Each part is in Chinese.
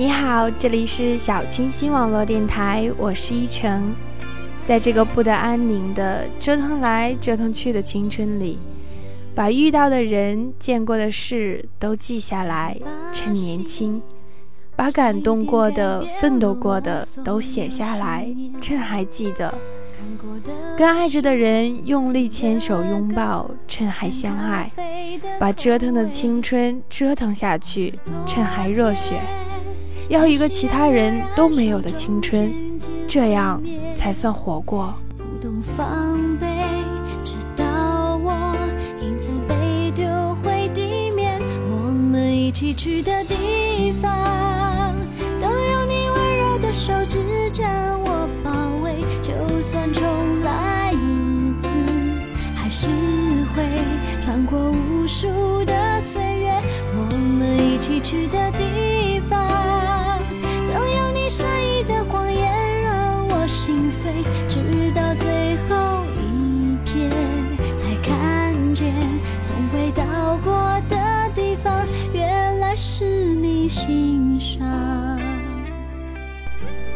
你好，这里是小清新网络电台，我是依晨。在这个不得安宁的折腾来折腾去的青春里，把遇到的人、见过的事都记下来，趁年轻；把感动过的、奋斗过的都写下来，趁还记得。跟爱着的人用力牵手拥抱，趁还相爱；把折腾的青春折腾下去，趁还热血。要一个其他人都没有的青春，这样才算活过。不懂防备，直到我影子被丢回地面，我们一起去的地方，都有你温柔的手指将我包围。就算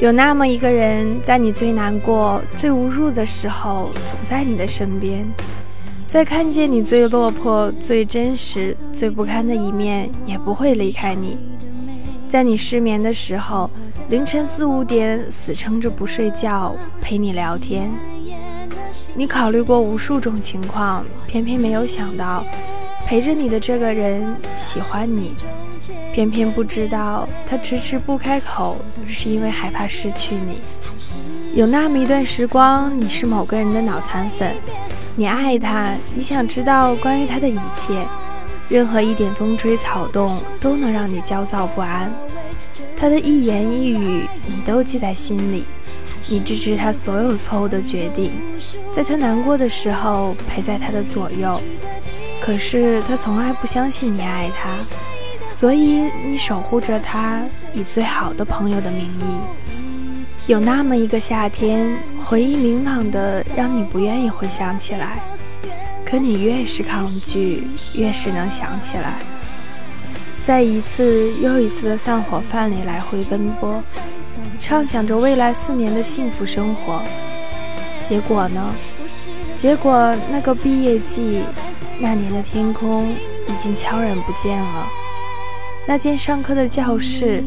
有那么一个人，在你最难过、最无助的时候，总在你的身边；在看见你最落魄、最真实、最不堪的一面，也不会离开你；在你失眠的时候，凌晨四五点死撑着不睡觉，陪你聊天。你考虑过无数种情况，偏偏没有想到，陪着你的这个人喜欢你。偏偏不知道，他迟迟不开口，是因为害怕失去你。有那么一段时光，你是某个人的脑残粉，你爱他，你想知道关于他的一切，任何一点风吹草动都能让你焦躁不安。他的一言一语，你都记在心里，你支持他所有错误的决定，在他难过的时候陪在他的左右。可是他从来不相信你爱他。所以你守护着他，以最好的朋友的名义。有那么一个夏天，回忆明朗的让你不愿意回想起来，可你越是抗拒，越是能想起来。在一次又一次的散伙饭里来回奔波，畅想着未来四年的幸福生活。结果呢？结果那个毕业季，那年的天空已经悄然不见了。那间上课的教室，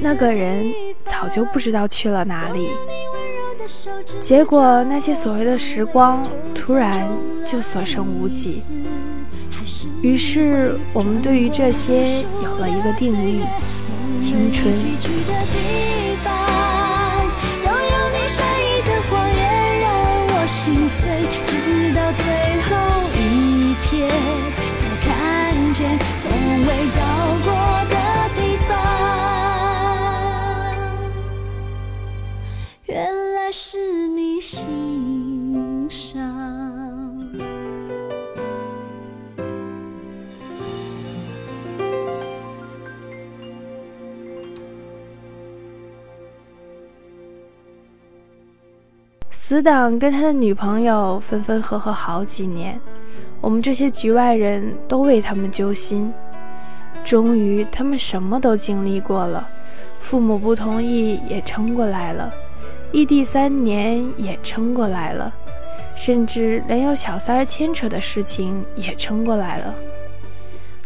那个人早就不知道去了哪里。结果那些所谓的时光，突然就所剩无几。于是我们对于这些有了一个定义：青春。原来是你心死党跟他的女朋友分分合合好几年，我们这些局外人都为他们揪心。终于，他们什么都经历过了，父母不同意也撑过来了，异地三年也撑过来了，甚至连有小三牵扯的事情也撑过来了。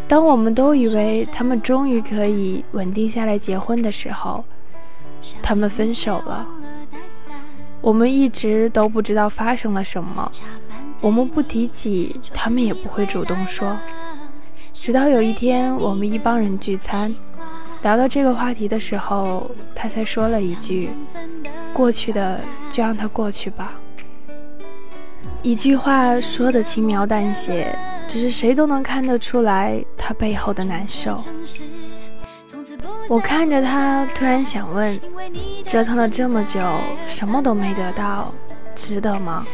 当我们都以为他们终于可以稳定下来结婚的时候，他们分手了。我们一直都不知道发生了什么，我们不提起，他们也不会主动说。直到有一天，我们一帮人聚餐，聊到这个话题的时候，他才说了一句：“过去的就让它过去吧。”一句话说的轻描淡写，只是谁都能看得出来他背后的难受。我看着他，突然想问：折腾了这么久，什么都没得到，值得吗？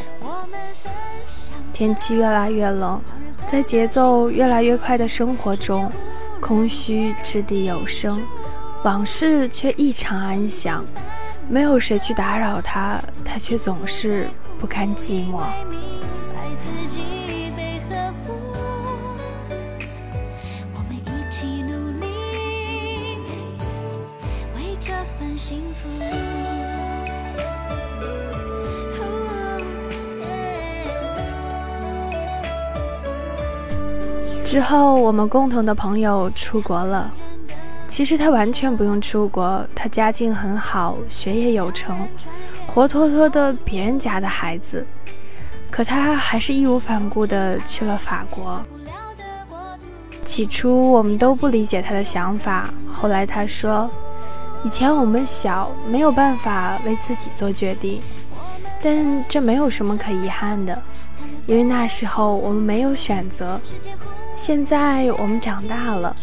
天气越来越冷，在节奏越来越快的生活中，空虚掷地有声，往事却异常安详。没有谁去打扰他，他却总是不堪寂寞。之后，我们共同的朋友出国了。其实他完全不用出国，他家境很好，学业有成，活脱脱的别人家的孩子。可他还是义无反顾地去了法国。起初我们都不理解他的想法，后来他说：“以前我们小，没有办法为自己做决定，但这没有什么可遗憾的，因为那时候我们没有选择。现在我们长大了。”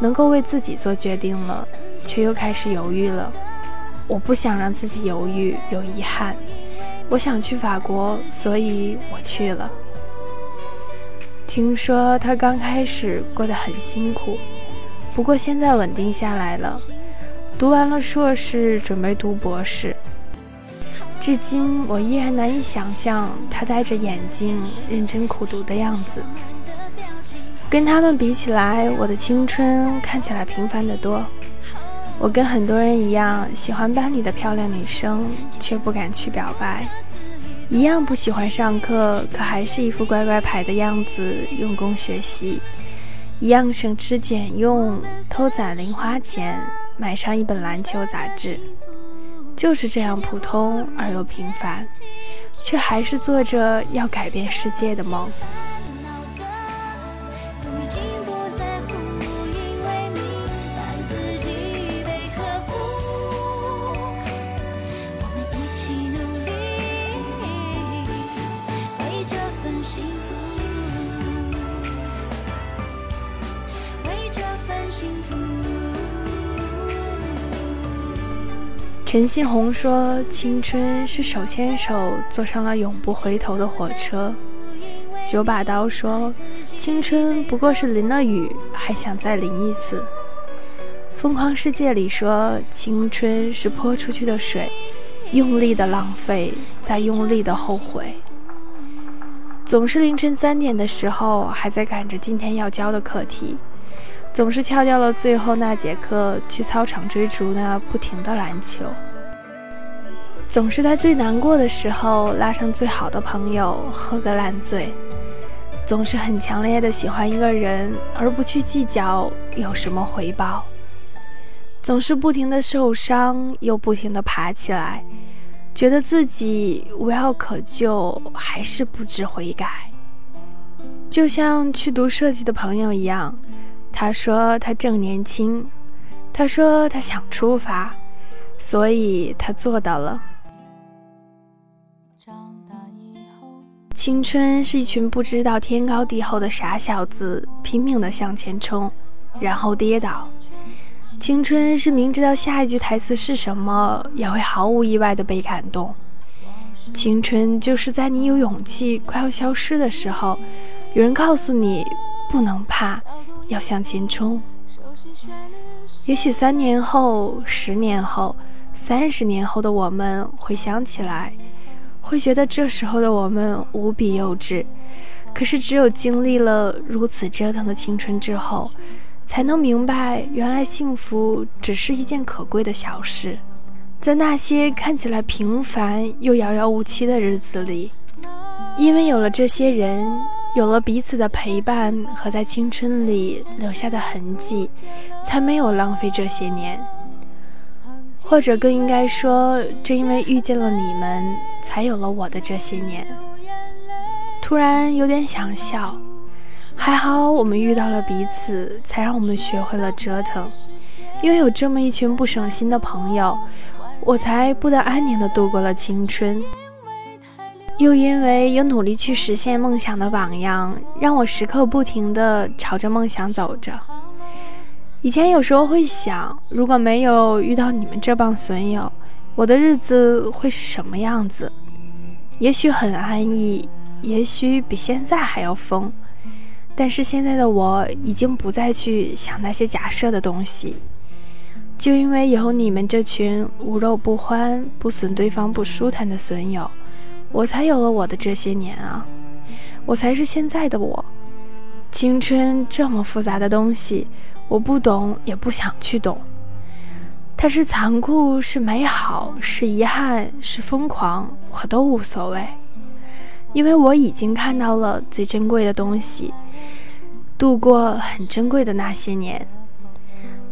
能够为自己做决定了，却又开始犹豫了。我不想让自己犹豫有遗憾。我想去法国，所以我去了。听说他刚开始过得很辛苦，不过现在稳定下来了。读完了硕士，准备读博士。至今我依然难以想象他戴着眼镜认真苦读的样子。跟他们比起来，我的青春看起来平凡得多。我跟很多人一样，喜欢班里的漂亮女生，却不敢去表白；一样不喜欢上课，可还是一副乖乖牌的样子，用功学习；一样省吃俭用，偷攒零花钱，买上一本篮球杂志。就是这样普通而又平凡，却还是做着要改变世界的梦。陈信宏说：“青春是手牵手坐上了永不回头的火车。”九把刀说：“青春不过是淋了雨，还想再淋一次。”疯狂世界里说：“青春是泼出去的水，用力的浪费，再用力的后悔。”总是凌晨三点的时候，还在赶着今天要交的课题。总是翘掉了最后那节课，去操场追逐那不停的篮球。总是在最难过的时候拉上最好的朋友喝个烂醉。总是很强烈的喜欢一个人，而不去计较有什么回报。总是不停的受伤，又不停的爬起来，觉得自己无药可救，还是不知悔改。就像去读设计的朋友一样。他说他正年轻，他说他想出发，所以他做到了。长大以后青春是一群不知道天高地厚的傻小子，拼命的向前冲，然后跌倒。青春是明知道下一句台词是什么，也会毫无意外的被感动。青春就是在你有勇气快要消失的时候，有人告诉你不能怕。要向前冲。也许三年后、十年后、三十年后的我们回想起来，会觉得这时候的我们无比幼稚。可是，只有经历了如此折腾的青春之后，才能明白，原来幸福只是一件可贵的小事。在那些看起来平凡又遥遥无期的日子里，因为有了这些人。有了彼此的陪伴和在青春里留下的痕迹，才没有浪费这些年。或者更应该说，正因为遇见了你们，才有了我的这些年。突然有点想笑，还好我们遇到了彼此，才让我们学会了折腾。因为有这么一群不省心的朋友，我才不得安宁地度过了青春。又因为有努力去实现梦想的榜样，让我时刻不停地朝着梦想走着。以前有时候会想，如果没有遇到你们这帮损友，我的日子会是什么样子？也许很安逸，也许比现在还要疯。但是现在的我已经不再去想那些假设的东西，就因为有你们这群无肉不欢、不损对方不舒坦的损友。我才有了我的这些年啊，我才是现在的我。青春这么复杂的东西，我不懂，也不想去懂。它是残酷，是美好，是遗憾，是疯狂，我都无所谓，因为我已经看到了最珍贵的东西。度过很珍贵的那些年。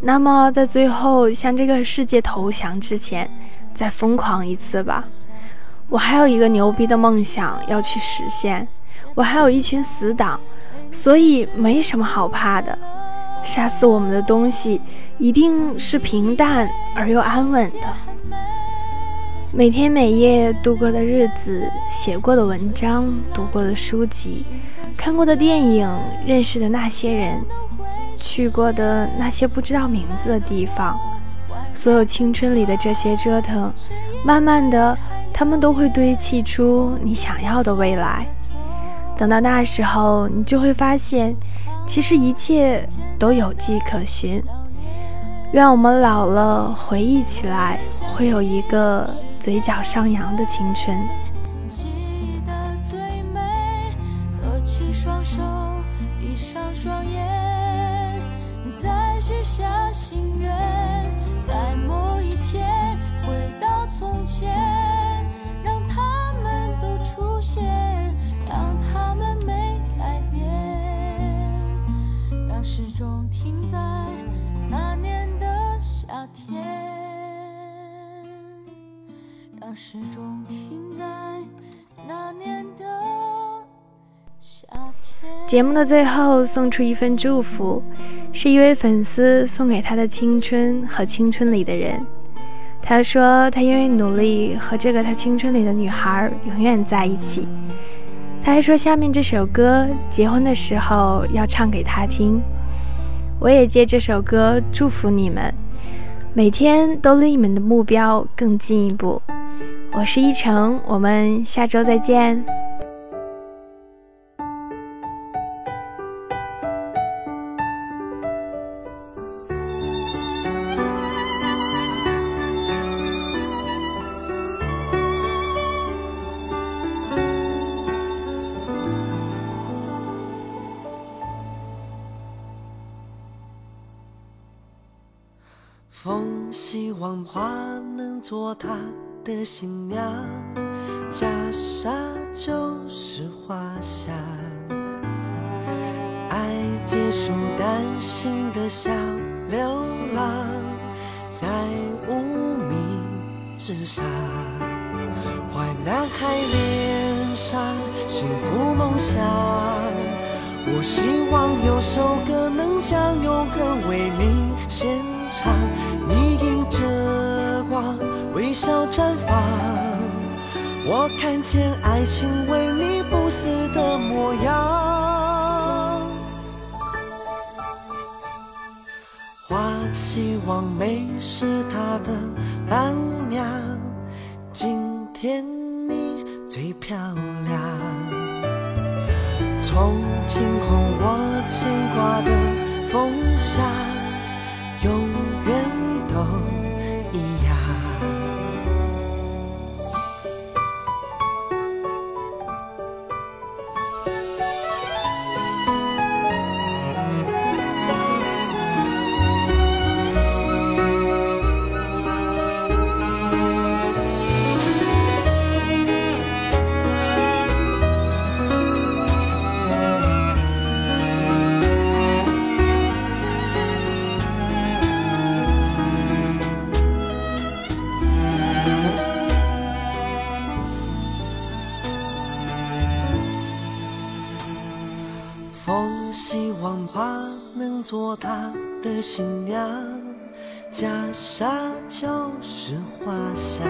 那么，在最后向这个世界投降之前，再疯狂一次吧！我还有一个牛逼的梦想要去实现，我还有一群死党，所以没什么好怕的。杀死我们的东西，一定是平淡而又安稳的。每天每夜度过的日子，写过的文章，读过的书籍，看过的电影，认识的那些人，去过的那些不知道名字的地方，所有青春里的这些折腾，慢慢的，他们都会堆砌出你想要的未来。等到那时候，你就会发现。其实一切都有迹可循。愿我们老了，回忆起来会有一个嘴角上扬的青春。节目的最后送出一份祝福，是一位粉丝送给他的青春和青春里的人。他说他愿意努力和这个他青春里的女孩永远在一起。他还说下面这首歌结婚的时候要唱给他听。我也借这首歌祝福你们，每天都离你们的目标更进一步。我是依晨，我们下周再见。望花能做她的新娘，袈裟就是花香。爱结束，单行的小流浪，在无名之上，坏男孩脸上幸福梦想。我希望有首歌能将永恒为你笑绽放，我看见爱情为你不死的模样。花希望美是它的伴娘，今天你最漂亮。从今后我牵挂的风向，永远。都新娘，袈裟就是花香。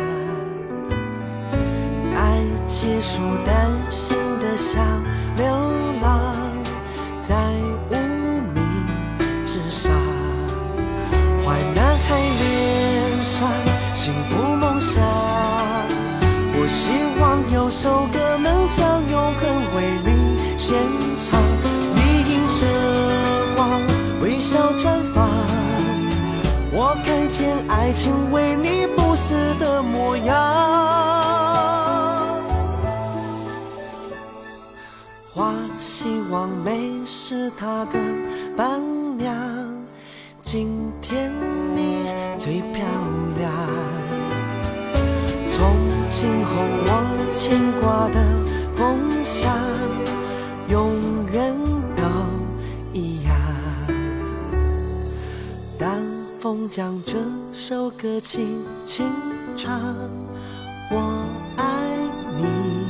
爱结束，单身的伤情为你不死的模样。花希望美是它的伴娘，今天你最漂亮。从今后我牵挂的风向，永风将这首歌轻轻唱我爱你。